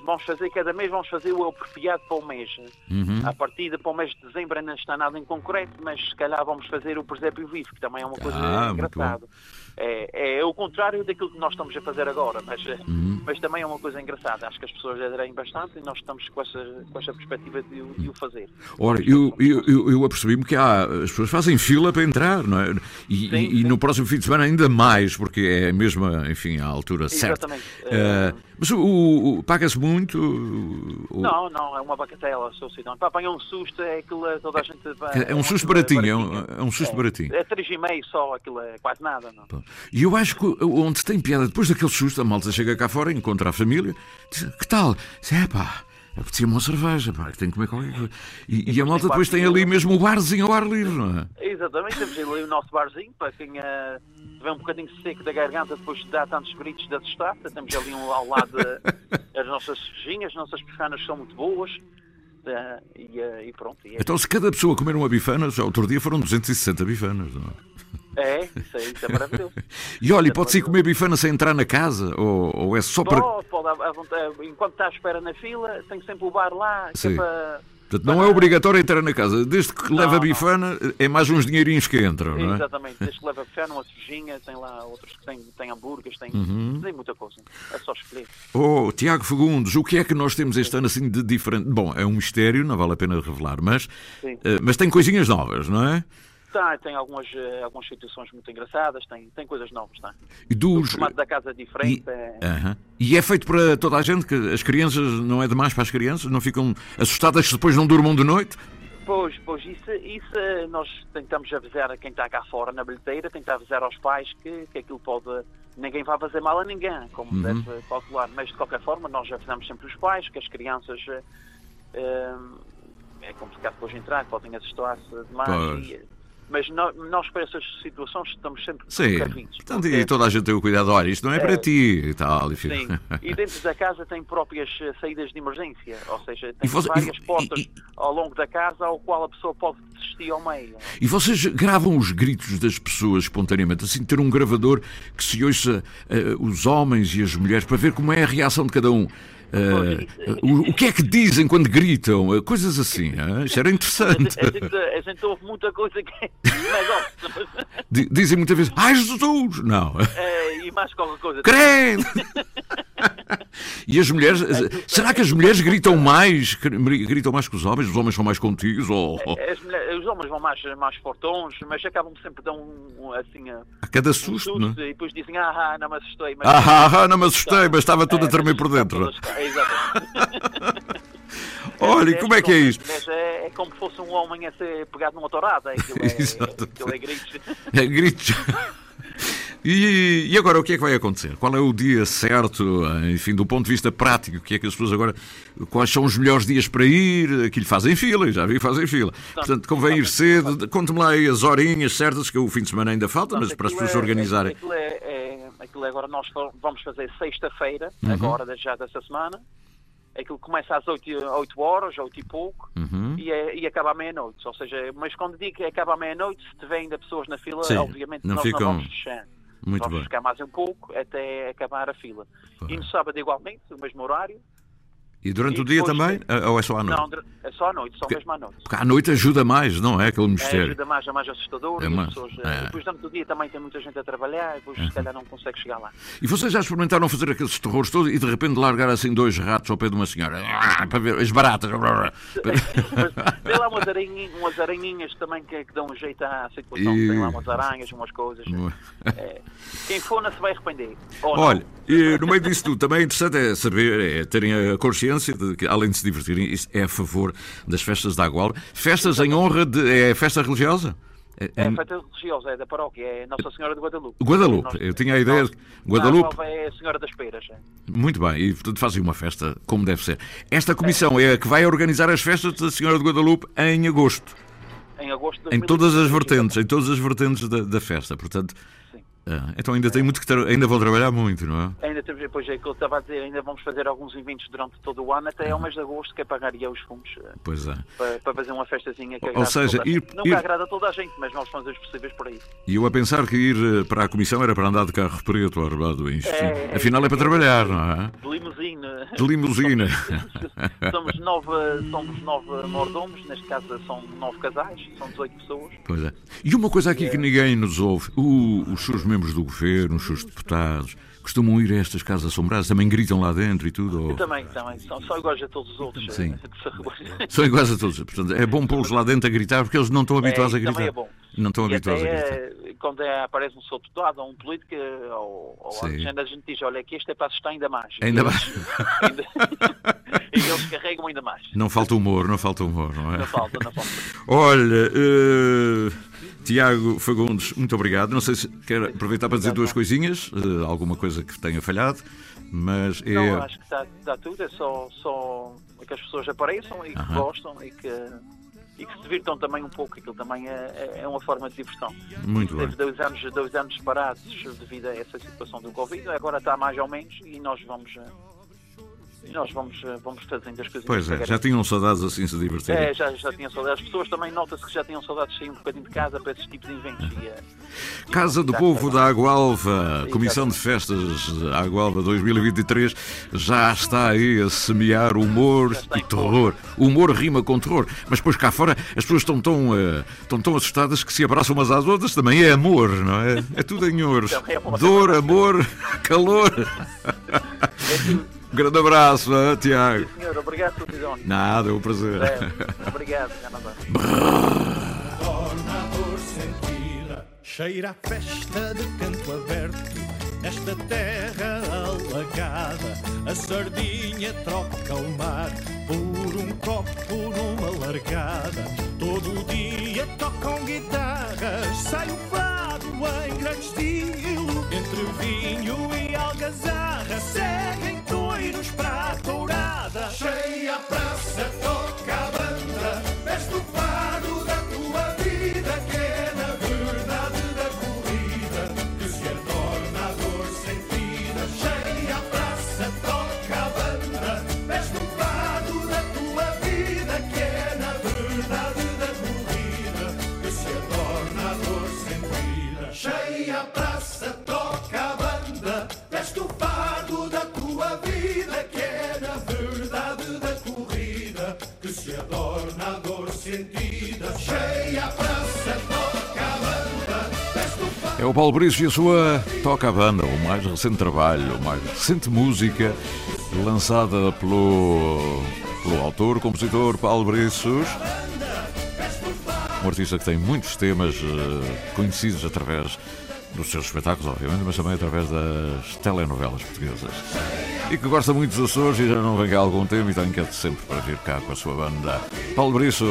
[SPEAKER 12] Vamos fazer, cada mês vamos fazer o apropriado para o mês. Uhum. A partir de para o mês de dezembro ainda não está nada em concreto, mas se calhar vamos fazer o presépio vivo, que também é uma coisa ah, engraçada. É, é, o contrário daquilo que nós estamos a fazer agora, mas, uhum. mas também é uma coisa engraçada. Acho que as pessoas aderem bastante e nós estamos com essa, com essa perspectiva de, de o fazer.
[SPEAKER 1] Ora, eu, eu, eu, eu apercebi-me que há, as pessoas fazem fila para entrar, não é? E, sim, e, sim. e no próximo fim de semana ainda mais, porque é a mesma, enfim, a altura certa.
[SPEAKER 12] Exatamente.
[SPEAKER 1] Uh, mas o, o paga-se muito?
[SPEAKER 12] O... Não, não, é uma bacatela, sou cidadão. Para apanhar um susto é aquilo, toda a gente...
[SPEAKER 1] É, é um susto baratinho, é um, é um susto
[SPEAKER 12] é,
[SPEAKER 1] baratinho.
[SPEAKER 12] É 3,5 só, aquilo é quase nada, não?
[SPEAKER 1] E eu acho que onde tem piada, depois daquele susto, a malta chega cá fora, encontra a família, diz, que tal? Diz, é pá, apetecia-me uma cerveja, pá, tem que comer qualquer coisa. E, e a malta depois tem ali mesmo o barzinho ao ar livre, não é?
[SPEAKER 12] Exatamente, temos ali o nosso barzinho, para quem uh, tiver um bocadinho seco da garganta depois de dar tantos gritos de assustar, temos ali um, ao lado as nossas cervejinhas, as nossas bifanas são muito boas. Uh, e, uh, e, pronto. E
[SPEAKER 1] é então, se cada pessoa comer uma bifana, já outro dia foram 260 bifanas, não
[SPEAKER 12] é? É, isso é, isso é maravilhoso.
[SPEAKER 1] e olha, pode-se comer bifana sem entrar na casa? Ou, ou é só para.
[SPEAKER 12] Pode, enquanto está à espera na fila, tem sempre o bar lá, é para
[SPEAKER 1] Portanto, não é obrigatório entrar na casa. Desde que leva bifana, é mais uns dinheirinhos que entram, não
[SPEAKER 12] é? Exatamente. Desde que leva bifana, uma cervejinha, tem lá outros que têm, têm hambúrgueres, tem, uhum. tem muita coisa. É só escolher.
[SPEAKER 1] Oh, Tiago Fagundes, o que é que nós temos este ano assim de diferente? Bom, é um mistério, não vale a pena revelar, mas, uh, mas tem coisinhas novas, não é?
[SPEAKER 12] Tem, tem algumas, eh, algumas situações muito engraçadas, tem, tem coisas novas, tá?
[SPEAKER 1] E dos...
[SPEAKER 12] O formato da casa é diferente. E... É...
[SPEAKER 1] Uh -huh. e é feito para toda a gente? que As crianças, não é demais para as crianças? Não ficam assustadas que depois não durmam de noite?
[SPEAKER 12] Pois, pois, isso, isso eh, nós tentamos avisar a quem está cá fora na bilheteira, tentar avisar aos pais que, que aquilo pode. Ninguém vai fazer mal a ninguém, como uhum. deve calcular, mas de qualquer forma nós avisamos sempre os pais que as crianças. Uh, é complicado depois entrar, podem assustar-se demais. Mas nós, para essas situações estamos sempre
[SPEAKER 1] Sim, portanto, e toda a gente tem o cuidado, olha, isto não é, é para ti e tal.
[SPEAKER 12] Enfim. Sim, e dentro da casa tem próprias eh, saídas de emergência, ou seja, tem você, várias e, portas e, ao longo da casa ao qual a pessoa pode desistir ao meio.
[SPEAKER 1] E vocês gravam os gritos das pessoas espontaneamente, assim, ter um gravador que se ouça uh, os homens e as mulheres para ver como é a reação de cada um. O, o, que é que dizem quando gritam? Uh, coisas assim. Uh, isso era interessante.
[SPEAKER 12] A gente, a gente ouve muita coisa que é.
[SPEAKER 1] Dizem muitas vezes, ai Jesus! Não.
[SPEAKER 12] É, e mais qualquer coisa.
[SPEAKER 1] Credo! e as mulheres, será que as mulheres gritam mais? Gritam mais que os homens? Os homens são mais contidos? Ou...
[SPEAKER 12] Mulheres, os homens vão mais, mais fortões, mas acabam sempre de um, assim. A,
[SPEAKER 1] cada susto, um susto
[SPEAKER 12] é? E depois dizem, ah, não me assustei.
[SPEAKER 1] Mas... Ah, não me assustei, mas estava tudo é, a tremer por dentro.
[SPEAKER 12] Exatamente.
[SPEAKER 1] Olha, como é que é isto?
[SPEAKER 12] É, é como se fosse um homem a ser pegado numa torada. Aquilo é, aquilo é gritos.
[SPEAKER 1] É gritos. E, e, agora o que é que vai acontecer? Qual é o dia certo, enfim, do ponto de vista prático? O que é que as pessoas agora. Quais são os melhores dias para ir? Aquilo fazem fila, já vi fazem fila. Portanto, convém ir cedo. Conte-me lá aí as horinhas certas, que o fim de semana ainda falta, mas para as pessoas se é- organizarem.
[SPEAKER 12] Aquilo é, é, aquilo é agora nós vamos fazer sexta-feira, uhum. agora já dessa semana. Aquilo começa às 8, 8 horas, 8 e pouco, uhum. e, é, e acaba à meia-noite. Ou seja, mas quando digo que acaba à meia-noite, se tiver ainda pessoas na fila, Sim, obviamente não nós ficam... não vamos fechar.
[SPEAKER 1] Muito
[SPEAKER 12] vamos
[SPEAKER 1] bem.
[SPEAKER 12] ficar mais um pouco até acabar a fila. E no sábado, igualmente, o mesmo horário.
[SPEAKER 1] E durante
[SPEAKER 12] E
[SPEAKER 1] o dia também?
[SPEAKER 12] tem-
[SPEAKER 1] Ou é só à noite?
[SPEAKER 12] Não, é só à noite, só
[SPEAKER 1] Porque-
[SPEAKER 12] mesmo à noite.
[SPEAKER 1] Porque à noite ajuda mais, não é? Aquele
[SPEAKER 12] É,
[SPEAKER 1] mistério.
[SPEAKER 12] ajuda mais, é mais assustador.
[SPEAKER 1] É mais-
[SPEAKER 12] pessoas,
[SPEAKER 1] é.
[SPEAKER 12] eh, Depois, durante o dia, também tem muita gente a trabalhar e depois,
[SPEAKER 1] Uhum.
[SPEAKER 12] se calhar, não consegue chegar lá.
[SPEAKER 1] E vocês já experimentaram fazer aqueles terrores todos e de repente largar assim dois ratos ao pé de uma senhora? Ah, Para ver as baratas.
[SPEAKER 12] Tem lá umas aranhinhas, umas aranhinhas também que, que dão um jeito à situação.
[SPEAKER 1] E-
[SPEAKER 12] Tem lá umas aranhas, umas coisas. É, quem for não se vai arrepender.
[SPEAKER 1] Olha, e no meio disso tudo, também é interessante é saber, é terem a consciência de que, além de se divertirem, isso é a favor das festas da Agual. Festas em honra de. É festa religiosa? É-
[SPEAKER 12] É
[SPEAKER 1] é-
[SPEAKER 12] festa religiosa, é da paróquia, é Nossa Senhora de Guadalupe.
[SPEAKER 1] Guadalupe,
[SPEAKER 12] Nós-
[SPEAKER 1] eu tinha a ideia de.
[SPEAKER 12] Na
[SPEAKER 1] Guadalupe,
[SPEAKER 12] Gualva é a Senhora das Peras. é.
[SPEAKER 1] muito bem, e portanto fazem uma festa como deve ser. Esta comissão é a que vai organizar as festas da Senhora de Guadalupe em agosto.
[SPEAKER 12] Em agosto de
[SPEAKER 1] Em todas as
[SPEAKER 12] 2020.
[SPEAKER 1] vertentes, em todas as vertentes da, da festa, portanto. Ah, então ainda tem muito que tra- ainda vão trabalhar muito, não é?
[SPEAKER 12] Ainda temos, depois é que eu estava a dizer, ainda vamos fazer alguns eventos durante todo o ano, até ao mês de agosto, que é pagaria os fundos eh,
[SPEAKER 1] Pois é.
[SPEAKER 12] para, para fazer uma festazinha que
[SPEAKER 1] Ou seja, ir-.
[SPEAKER 12] Nunca
[SPEAKER 1] ir-
[SPEAKER 12] agrada toda a gente, mas nós fazemos os possíveis por aí.
[SPEAKER 1] E eu a pensar que ir eh, para a comissão era para andar de carro preto armado em
[SPEAKER 12] É, é,
[SPEAKER 1] Afinal é para trabalhar, não é?
[SPEAKER 12] De limusine.
[SPEAKER 1] De limusina.
[SPEAKER 12] Somos nove, somos nove mordomos, neste caso são nove casais, são 18 pessoas.
[SPEAKER 1] Pois é. E uma coisa aqui que ninguém nos ouve: o- os seus membros do governo, os seus deputados, costumam ir a estas casas assombradas, também gritam lá dentro e tudo? ou-
[SPEAKER 12] também, também, são, são iguais a todos os outros.
[SPEAKER 1] Sim. São iguais a todos. Portanto, é bom pô-los lá dentro a gritar porque eles não estão habituados
[SPEAKER 12] É,
[SPEAKER 1] a gritar.
[SPEAKER 12] é bom.
[SPEAKER 1] Não estão
[SPEAKER 12] E
[SPEAKER 1] habituados a gritar.
[SPEAKER 12] eh, quando é- aparece um seu deputado ou um político, ou, ou a gente, a gente diz, olha, aqui este é para assustar ainda mais.
[SPEAKER 1] Ainda mais.
[SPEAKER 12] ainda- e eles carregam ainda mais.
[SPEAKER 1] Não falta humor, não falta humor, não é?
[SPEAKER 12] Não falta, não falta.
[SPEAKER 1] Olha, eh, Tiago Fagundes, muito obrigado. Não sei se quer aproveitar para dizer duas coisinhas, eh, alguma coisa que tenha falhado, mas é.
[SPEAKER 12] Não, acho que está, está tudo, é só, só que as pessoas apareçam e que
[SPEAKER 1] Aham.
[SPEAKER 12] gostam e que, e que se divirtam também um pouco, aquilo também é, é- é uma forma de diversão.
[SPEAKER 1] Muito
[SPEAKER 12] Teve
[SPEAKER 1] bem.
[SPEAKER 12] dois anos, dois anos parados devido a essa situação do Covid, agora está mais ou menos e nós vamos, eh, nós vamos, eh, vamos fazendo as coisas.
[SPEAKER 1] Pois é, já tinham saudades assim se divertirem.
[SPEAKER 12] É, já, já tinham saudades. As pessoas também nota-se que já tinham saudades de sair um bocadinho de casa para esses tipos de eventos. E, eh,
[SPEAKER 1] Casa do Povo da Água-Alva, Comissão de Festas Água-Alva 2023, já está aí a semear humor e terror. O humor rima com terror, mas depois cá fora as pessoas estão tão, eh, estão tão assustadas que se abraçam umas às outras, também é amor, não é? É tudo em.
[SPEAKER 12] Também é amor.
[SPEAKER 1] Dor, amor, calor. Um grande abraço, ah, Tiago.
[SPEAKER 12] senhor, obrigado por tudo.
[SPEAKER 1] Nada, é um prazer.
[SPEAKER 12] É, obrigado,
[SPEAKER 13] cheira a festa de canto aberto. Nesta terra alagada, a sardinha troca o mar por um copo numa largada. Todo dia tocam guitarras, sai o fado em grande estilo. Entre vinho e algazarra, seguem toiros para a tourada. Cheia a praça, toca a banda, veste o o. É
[SPEAKER 1] Paulo Brice e a sua Toca a Banda, o mais recente trabalho, a mais recente música lançada pelo, pelo autor, compositor Paulo Briços. Um artista que tem muitos temas eh, conhecidos através dos seus espetáculos, obviamente, mas também através das telenovelas portuguesas. E que gosta muito dos Açores e já não vem cá há algum tempo e tem que sempre para vir cá com a sua banda. Paulo Briços.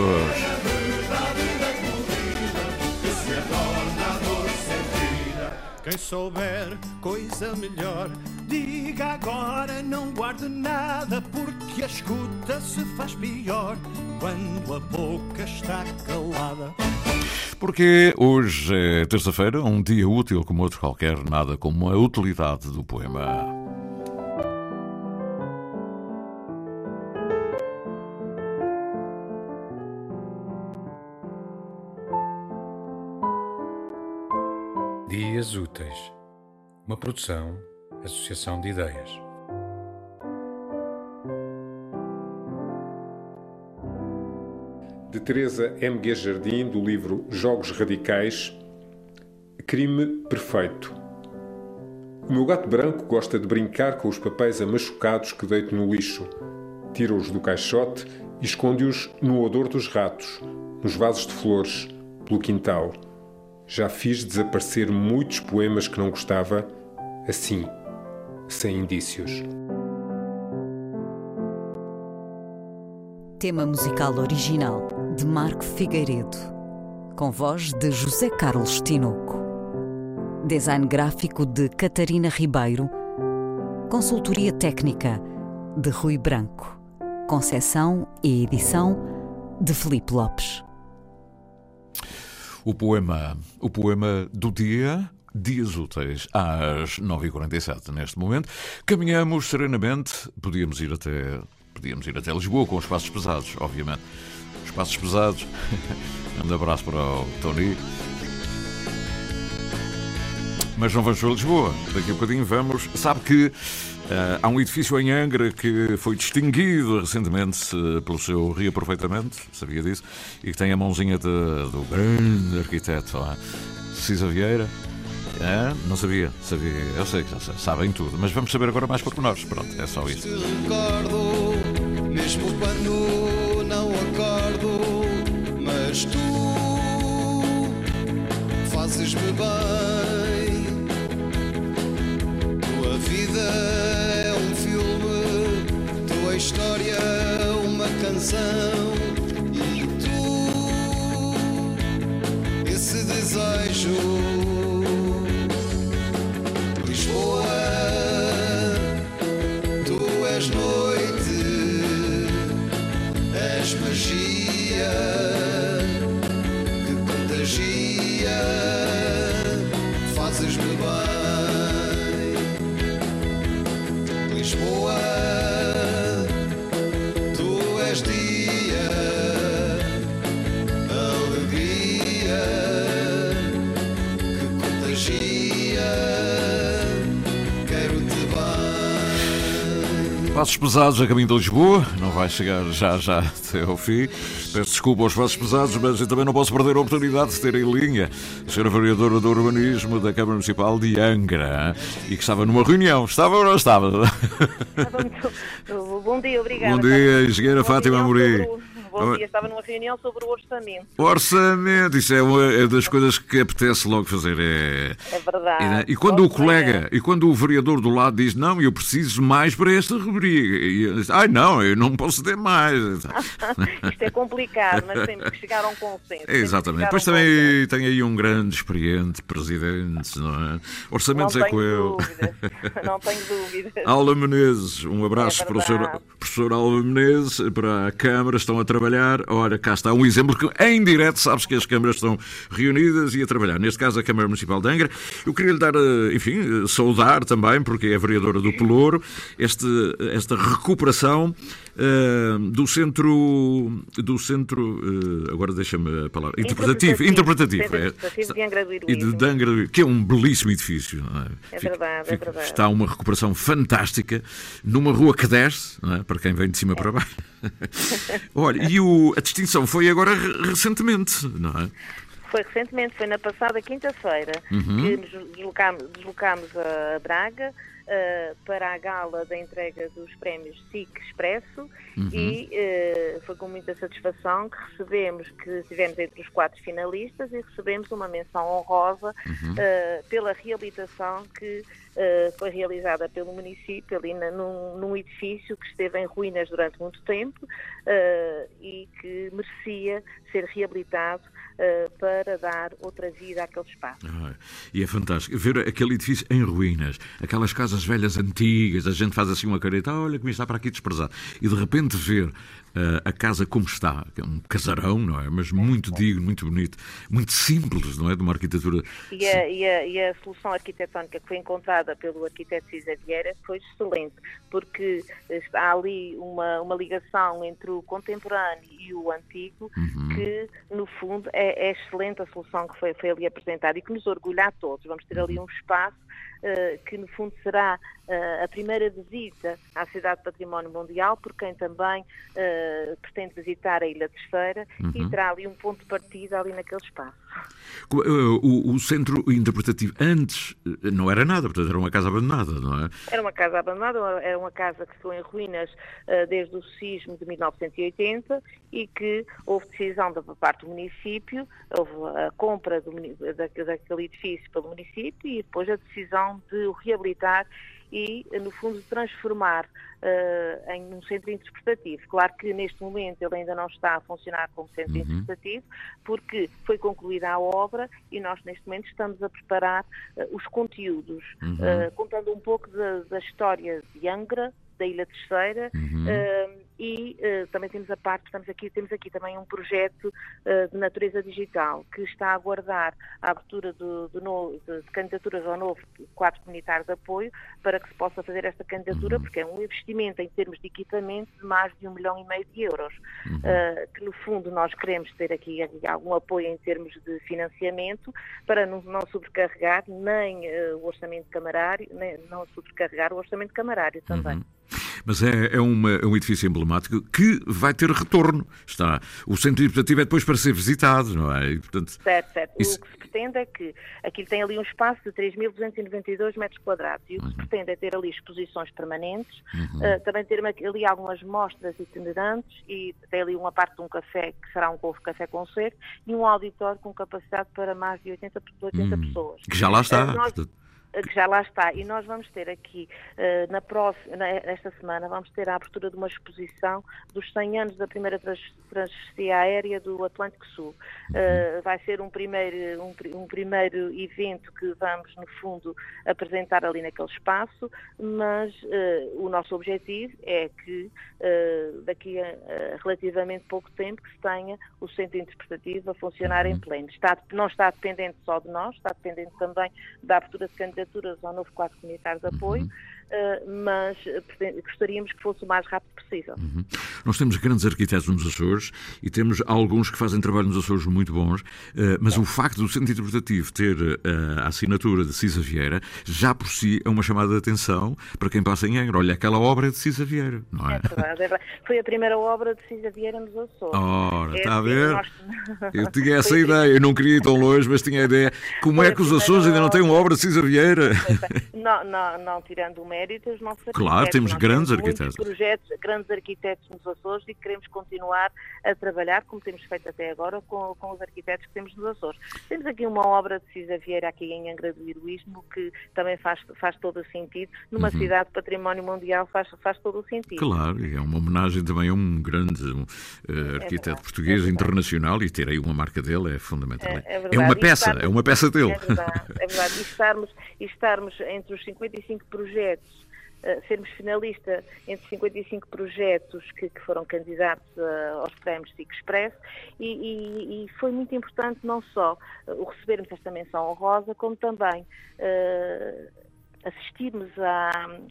[SPEAKER 13] Souber coisa melhor, diga agora, não guarde nada, porque a escuta se faz pior quando a boca está calada.
[SPEAKER 1] Porque hoje é terça-feira, um dia útil como outro qualquer, nada como a utilidade do poema.
[SPEAKER 14] Ideias Úteis, uma produção, associação de ideias.
[SPEAKER 15] De Teresa M. G. Jardim, do livro Jogos Radicais, Crime Perfeito. O meu gato branco gosta de brincar com os papéis amachucados que deito no lixo. Tira-os do caixote e esconde-os no odor dos ratos, nos vasos de flores, pelo quintal. Já fiz desaparecer muitos poemas que não gostava, assim, sem indícios.
[SPEAKER 4] Tema musical original de Marco Figueiredo, com voz de José Carlos Tinoco. Design gráfico de Catarina Ribeiro. Consultoria técnica de Rui Branco. Concessão e edição de Felipe Lopes.
[SPEAKER 1] O poema, o poema do dia, dias úteis, às 9h47 neste momento. Caminhamos serenamente, podíamos ir até, podíamos ir até Lisboa com os passos pesados, obviamente. Os passos pesados. Um abraço para o Tony. Mas não vamos para Lisboa. Daqui a bocadinho vamos. Sabe que uh, há um edifício em Angra que foi distinguido recentemente uh, pelo seu reaproveitamento, sabia disso? E que tem a mãozinha de, do grande arquiteto uh, Cisa Vieira. É, não sabia, sabia, eu sei que já sabem tudo, mas vamos saber agora mais pormenores. Pronto, é só isso.
[SPEAKER 16] recordo, mesmo quando
[SPEAKER 1] pesados a caminho de Lisboa, não vai chegar já já até ao fim. Peço desculpa aos passos pesados, mas eu também não posso perder a oportunidade de ter em linha a senhora vereadora do Urbanismo da Câmara Municipal de Angra e que estava numa reunião. Estava ou não estava?
[SPEAKER 17] Bom dia, obrigada.
[SPEAKER 1] Bom dia, engenheira Fátima Amorim.
[SPEAKER 17] Estava numa reunião sobre o orçamento.
[SPEAKER 1] Orçamento, isso é uma é das coisas que apetece logo fazer. É,
[SPEAKER 17] É verdade.
[SPEAKER 1] e, né, e quando o colega, e quando o vereador do lado diz não, eu preciso mais para esta rubrica, e eu diz, ai não, eu não posso ter mais.
[SPEAKER 17] Isto é complicado, mas temos que chegar a um consenso.
[SPEAKER 1] É, exatamente. Depois
[SPEAKER 17] um
[SPEAKER 1] também tem aí um grande experiente presidente, não é? Orçamentos
[SPEAKER 17] Não
[SPEAKER 1] é com eu.
[SPEAKER 17] consenso. Não tenho dúvidas.
[SPEAKER 1] Alva Menezes, um abraço
[SPEAKER 17] É
[SPEAKER 1] para o senhor, professor Alva Menezes, para a Câmara, estão a trabalhar. Ora, cá está um exemplo que em direto sabes que as câmaras estão reunidas e a trabalhar. Neste caso, a Câmara Municipal de Angra. Eu queria lhe dar, eh, enfim, eh, saudar também, porque é vereadora do Pelouro, este, esta recuperação do centro, do centro, eh, agora deixa-me a palavra, interpretativo, interpretativo,
[SPEAKER 17] Centro
[SPEAKER 1] é.
[SPEAKER 17] Interpretativo de
[SPEAKER 1] de Angra que é um belíssimo edifício. é?
[SPEAKER 17] É
[SPEAKER 1] Fica-
[SPEAKER 17] verdade, é
[SPEAKER 1] fica-
[SPEAKER 17] verdade.
[SPEAKER 1] Está uma recuperação fantástica numa rua que desce, é? para quem vem de cima para baixo. Olha, e o- a distinção foi agora re- recentemente, não é?
[SPEAKER 17] Foi recentemente, foi na passada quinta-feira
[SPEAKER 1] Uhum.
[SPEAKER 17] que nos deslocámos, deslocámos a Braga eh, para a gala da entrega dos prémios SIC Expresso
[SPEAKER 18] Uhum.
[SPEAKER 17] e eh, foi com muita satisfação que recebemos, que estivemos entre os quatro finalistas e recebemos uma menção honrosa
[SPEAKER 18] Uhum.
[SPEAKER 17] eh, pela reabilitação que foi realizada pelo município ali na- num, num edifício que esteve em ruínas durante muito tempo e que merecia ser reabilitado para dar outra vida àquele espaço.
[SPEAKER 1] Ah, E é fantástico ver aquele edifício em ruínas, aquelas casas velhas antigas, a gente faz assim uma careta, "Ah, olha como está para aqui desprezado. E de repente ver a casa como está, que é um casarão, não é? Mas muito digno, muito bonito, muito simples, não é? De uma arquitetura.
[SPEAKER 17] E a, e, a, e a solução arquitetónica que foi encontrada pelo arquiteto Cisa Vieira foi excelente, porque está ali uma, uma ligação entre o contemporâneo e o antigo,
[SPEAKER 18] Uhum.
[SPEAKER 17] que no fundo é é, excelente a solução que foi, foi ali apresentada e que nos orgulha a todos. Vamos ter ali um espaço que, no fundo, será uh, a primeira visita à Cidade de Património Mundial, por quem também uh, pretende visitar a Ilha de Esfeira uhum. e terá ali um ponto de partida ali naquele espaço.
[SPEAKER 1] O, o, centro interpretativo antes não era nada, portanto era uma casa abandonada, não é?
[SPEAKER 17] Era uma casa abandonada, era uma casa que ficou em ruínas desde o sismo de 1980 e que houve decisão da parte do município, houve a compra do, daquele edifício pelo município e depois a decisão de o reabilitar e, no fundo, transformar uh, em um centro interpretativo. Claro que neste momento ele ainda não está a funcionar como centro uhum. interpretativo, porque foi concluída a obra e nós neste momento estamos a preparar uh, os conteúdos, uhum. uh, contando um pouco da, da história de Angra, da Ilha Terceira uhum. Uh, e uh, também temos a parte, estamos aqui, temos aqui também um projeto uh, de natureza digital que está a aguardar a abertura do, do novo, de, candidaturas ao novo quadro comunitário de apoio para que se possa fazer esta candidatura, uhum. porque é um investimento em termos de equipamento de mais de um milhão e meio de euros, uhum. que no fundo nós queremos ter aqui algum apoio em termos de financiamento para não, não sobrecarregar nem o orçamento camarário, nem não sobrecarregar o orçamento camarário também. Uhum.
[SPEAKER 1] Mas é, é, uma, é, um edifício emblemático que vai ter retorno. Está. O centro interpretativo é depois para ser visitado, não é?
[SPEAKER 17] E, portanto, certo, certo. Isso... O que se pretende é que aquilo tem ali um espaço de 3.292 metros quadrados e o que uhum. se pretende é ter ali exposições permanentes, uhum. uh, também ter ali algumas mostras itinerantes e tem ali uma parte de um café que será um café-concerto e um auditório com capacidade para mais de 80, 80 uhum. pessoas.
[SPEAKER 1] Que já lá está. Uh, nós
[SPEAKER 17] que já lá está. E nós vamos ter aqui, uh, na próxima, esta semana, vamos ter a abertura de uma exposição dos 100 anos da primeira transferência aérea do Atlântico Sul. Uh, vai ser um primeiro, um, um, primeiro evento que vamos, no fundo, apresentar ali naquele espaço, mas uh, o nosso objetivo é que daqui a relativamente pouco tempo que se tenha o centro interpretativo a funcionar em pleno. Está, não está dependente só de nós, está dependente também da abertura de candidaturas candidaturas ao novo quadro comunitário de apoio, mas uh, gostaríamos que fosse o mais rápido possível.
[SPEAKER 1] Uhum. Nós temos grandes arquitetos nos Açores e temos alguns que fazem trabalho nos Açores muito bons, uh, mas é. o facto do Centro Interpretativo ter a assinatura de Cisa Vieira já por si é uma chamada de atenção para quem passa em Angra. Olha, aquela obra é de Cisa Vieira, não é?
[SPEAKER 17] É verdade, é verdade. Foi a primeira obra de Cisa Vieira nos Açores.
[SPEAKER 1] Ora, é está a assim, ver? Nós... Eu tinha essa ideia, eu não queria ir tão longe, mas tinha a ideia. Como Foi é que os Açores ainda não têm uma obra de Cisa Vieira?
[SPEAKER 17] Não, não, não tirando o mérito, os nossos
[SPEAKER 1] Claro, temos grandes temos arquitetos.
[SPEAKER 17] projetos, grandes arquitetos nos Açores e queremos continuar a trabalhar, como temos feito até agora, com, com os arquitetos que temos nos Açores. Temos aqui uma obra de Cisa Vieira aqui em Angra do Heroísmo que também faz, faz todo o sentido. Numa uhum. cidade de património mundial faz, faz todo o sentido.
[SPEAKER 1] Claro, e é uma homenagem também a um grande um, uh, arquiteto é português é internacional e ter aí uma marca dele é fundamental. É, é, é uma peça, é uma peça dele. É
[SPEAKER 17] verdade, é verdade. E estarmos, e estarmos entre os 55 projetos, sermos finalista entre 55 projetos que, que foram candidatos uh, aos prémios SIC Express e, e, e, foi muito importante não só o recebermos esta menção honrosa, como também assistirmos a,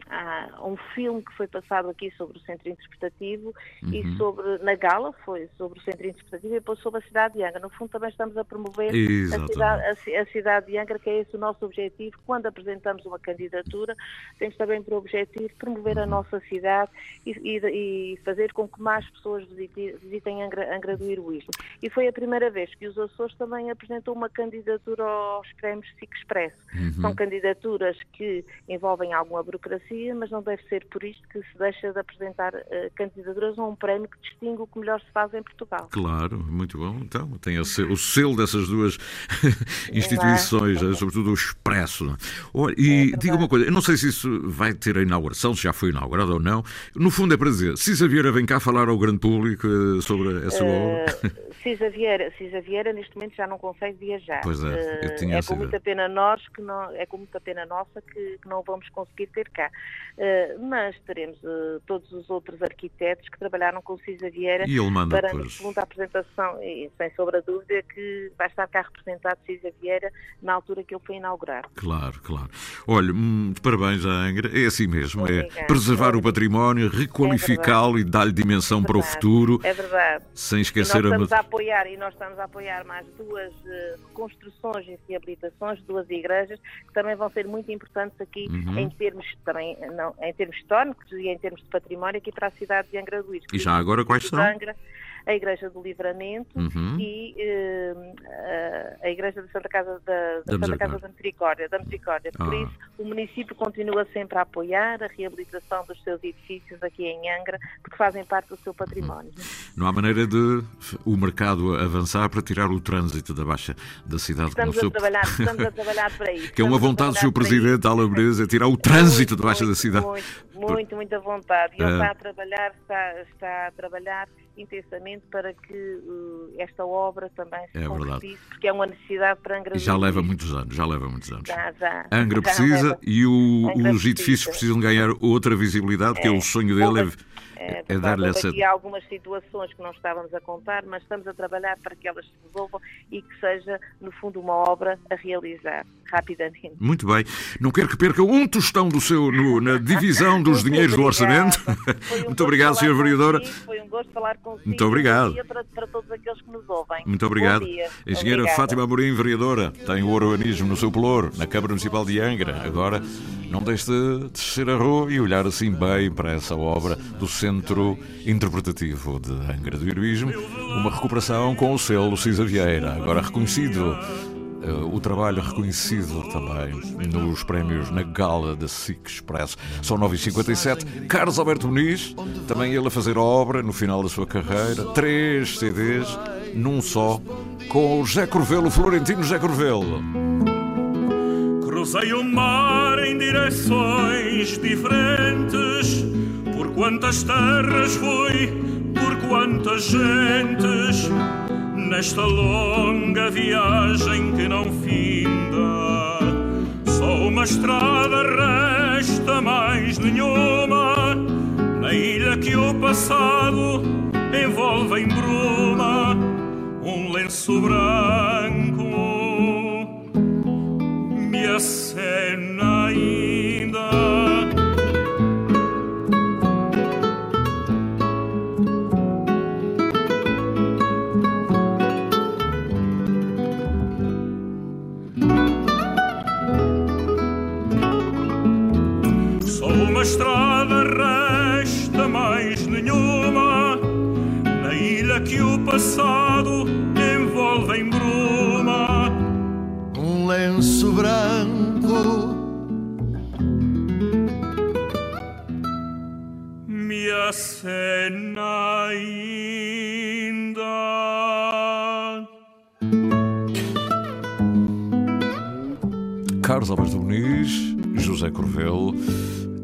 [SPEAKER 17] a, a, um filme que foi passado aqui sobre o Centro Interpretativo uhum. e sobre, na Gala, foi sobre o Centro Interpretativo e depois sobre a cidade de Angra. No fundo, também estamos a promover a cidade, a, a cidade, de Angra, que é esse o nosso objetivo. Quando apresentamos uma candidatura, temos também por objetivo promover uhum. a nossa cidade e, e, e, fazer com que mais pessoas visitem, visitem Angra, Angra do Heroísmo. E foi a primeira vez que os Açores também apresentou uma candidatura aos prémios SIC Expresso. Uhum. São candidaturas que envolvem alguma burocracia, mas não deve ser por isto que se deixa de apresentar uh, candidaturas a um prémio que distingue o que melhor se faz em Portugal.
[SPEAKER 1] Claro, muito bom. Então, tem o selo dessas duas instituições, é? sobretudo o Expresso. Olha, e é diga uma coisa, eu não sei se isso vai ter a inauguração, se já foi inaugurado ou não. No fundo é para dizer, Cisa Vieira vem cá falar ao grande público eh, sobre essa uh, obra.
[SPEAKER 17] Cisa Vieira, Cisa Vieira neste momento já não consegue viajar.
[SPEAKER 1] Pois é, eu tinha
[SPEAKER 17] é com muita pena nós que não, é com muita pena nossa que, que não vamos conseguir ter cá. Uh, mas teremos uh, todos os outros arquitetos que trabalharam com Cisa Vieira para,
[SPEAKER 1] na
[SPEAKER 17] segunda apresentação, e sem sobra dúvida que vai estar cá representado Cisa Vieira na altura que ele foi inaugurar.
[SPEAKER 1] Claro, claro. Olha, hum, parabéns à Angra, é assim mesmo, é preservar é o património, requalificá-lo é e dar-lhe dimensão é para o futuro.
[SPEAKER 17] É verdade.
[SPEAKER 1] Sem esquecer
[SPEAKER 17] a apoiar, e nós estamos a apoiar mais duas uh, construções e reabilitações, duas igrejas, que também vão ser muito importantes aqui
[SPEAKER 1] Uhum.
[SPEAKER 17] em termos também, não, em termos históricos e em termos de património aqui para a cidade de Angra do Isco.
[SPEAKER 1] E já agora quais são?
[SPEAKER 17] Angra, a Igreja do Livramento
[SPEAKER 1] Uhum.
[SPEAKER 17] e eh, a- Igreja da Santa Casa da, da Santa. Casa da Misericórdia, da Misericórdia. Por
[SPEAKER 1] Ah.
[SPEAKER 17] isso, o município continua sempre a apoiar a reabilitação dos seus edifícios aqui em Angra, porque fazem parte do seu património.
[SPEAKER 1] Não há maneira de o mercado avançar para tirar o trânsito da baixa da cidade
[SPEAKER 17] Estamos a
[SPEAKER 1] seu...
[SPEAKER 17] trabalhar, estamos a trabalhar para isso.
[SPEAKER 1] Que é uma vontade do seu
[SPEAKER 17] isso.
[SPEAKER 1] presidente, Alabresa, é tirar o trânsito da baixa da cidade.
[SPEAKER 17] Muito, muito, muita vontade. E ele
[SPEAKER 1] É.
[SPEAKER 17] está a trabalhar, está, está a trabalhar intensamente para que uh, esta obra também se
[SPEAKER 1] É
[SPEAKER 17] concretize, porque é uma necessidade para Angra
[SPEAKER 1] E já leva muitos anos, já leva muitos anos.
[SPEAKER 17] Já, já.
[SPEAKER 1] Angra
[SPEAKER 17] já
[SPEAKER 1] precisa
[SPEAKER 17] leva.
[SPEAKER 1] e o-
[SPEAKER 17] Angra
[SPEAKER 1] os edifícios
[SPEAKER 17] precisa.
[SPEAKER 1] precisam ganhar outra visibilidade, porque é, o sonho dele é,
[SPEAKER 17] É,
[SPEAKER 1] é
[SPEAKER 17] verdade,
[SPEAKER 1] dar-lhe essa.
[SPEAKER 17] aqui algumas situações que não estávamos a contar, mas estamos a trabalhar para que elas se resolvam e que seja, no fundo, uma obra a realizar rapidamente.
[SPEAKER 1] Muito bem. Não quero que perca um tostão do seu no- na divisão dos dinheiros do orçamento.
[SPEAKER 17] Um
[SPEAKER 1] Muito obrigado, Sra. Vereadora.
[SPEAKER 17] Foi um gosto falar consigo.
[SPEAKER 1] Muito obrigado.
[SPEAKER 17] Para, para todos aqueles que nos ouvem.
[SPEAKER 1] Muito obrigado. Engenheira
[SPEAKER 17] Obrigada.
[SPEAKER 1] Fátima Amorim, vereadora, tem o urbanismo no seu pelour, na Câmara Municipal de Angra. Agora, não deixe de descer a rua e olhar assim bem para essa obra do Centro Interpretativo de Angra do Heroísmo, uma recuperação com o selo Cisa Vieira, agora reconhecido. Eh, o trabalho reconhecido também nos prémios na gala da SIC Express. São 9h57. Carlos Alberto Muniz, também ele a fazer obra no final da sua carreira. Três CDs num só, com o José Corvelo, o Florentino José Corvelo.
[SPEAKER 18] Cruzei o mar em direções diferentes. Por quantas terras fui, por quantas gentes. Nesta longa viagem que não finda. Só uma estrada resta mais nenhuma. Na ilha que o passado envolve em bruma. Um lenço branco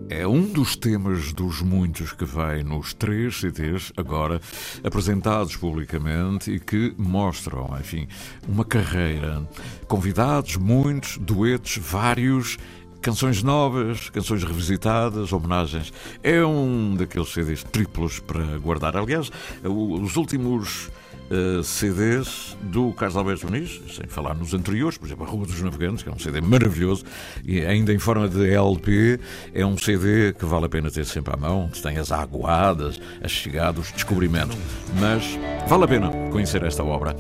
[SPEAKER 1] É um dos temas dos muitos que vai nos três CDs agora apresentados publicamente e que mostram, enfim, uma carreira. Convidados, muitos, duetos, vários, canções novas, canções revisitadas, homenagens. É um daqueles CDs triplos para guardar. Aliás, os últimos eh, CDs do Carlos Alberto Muniz, sem falar nos anteriores, por exemplo, A Rua dos Navegantes, que é um CD maravilhoso, e ainda em forma de LP, é um CD que vale a pena ter sempre à mão, que tem as aguadas, as chegadas, os descobrimentos. Mas vale a pena conhecer esta obra.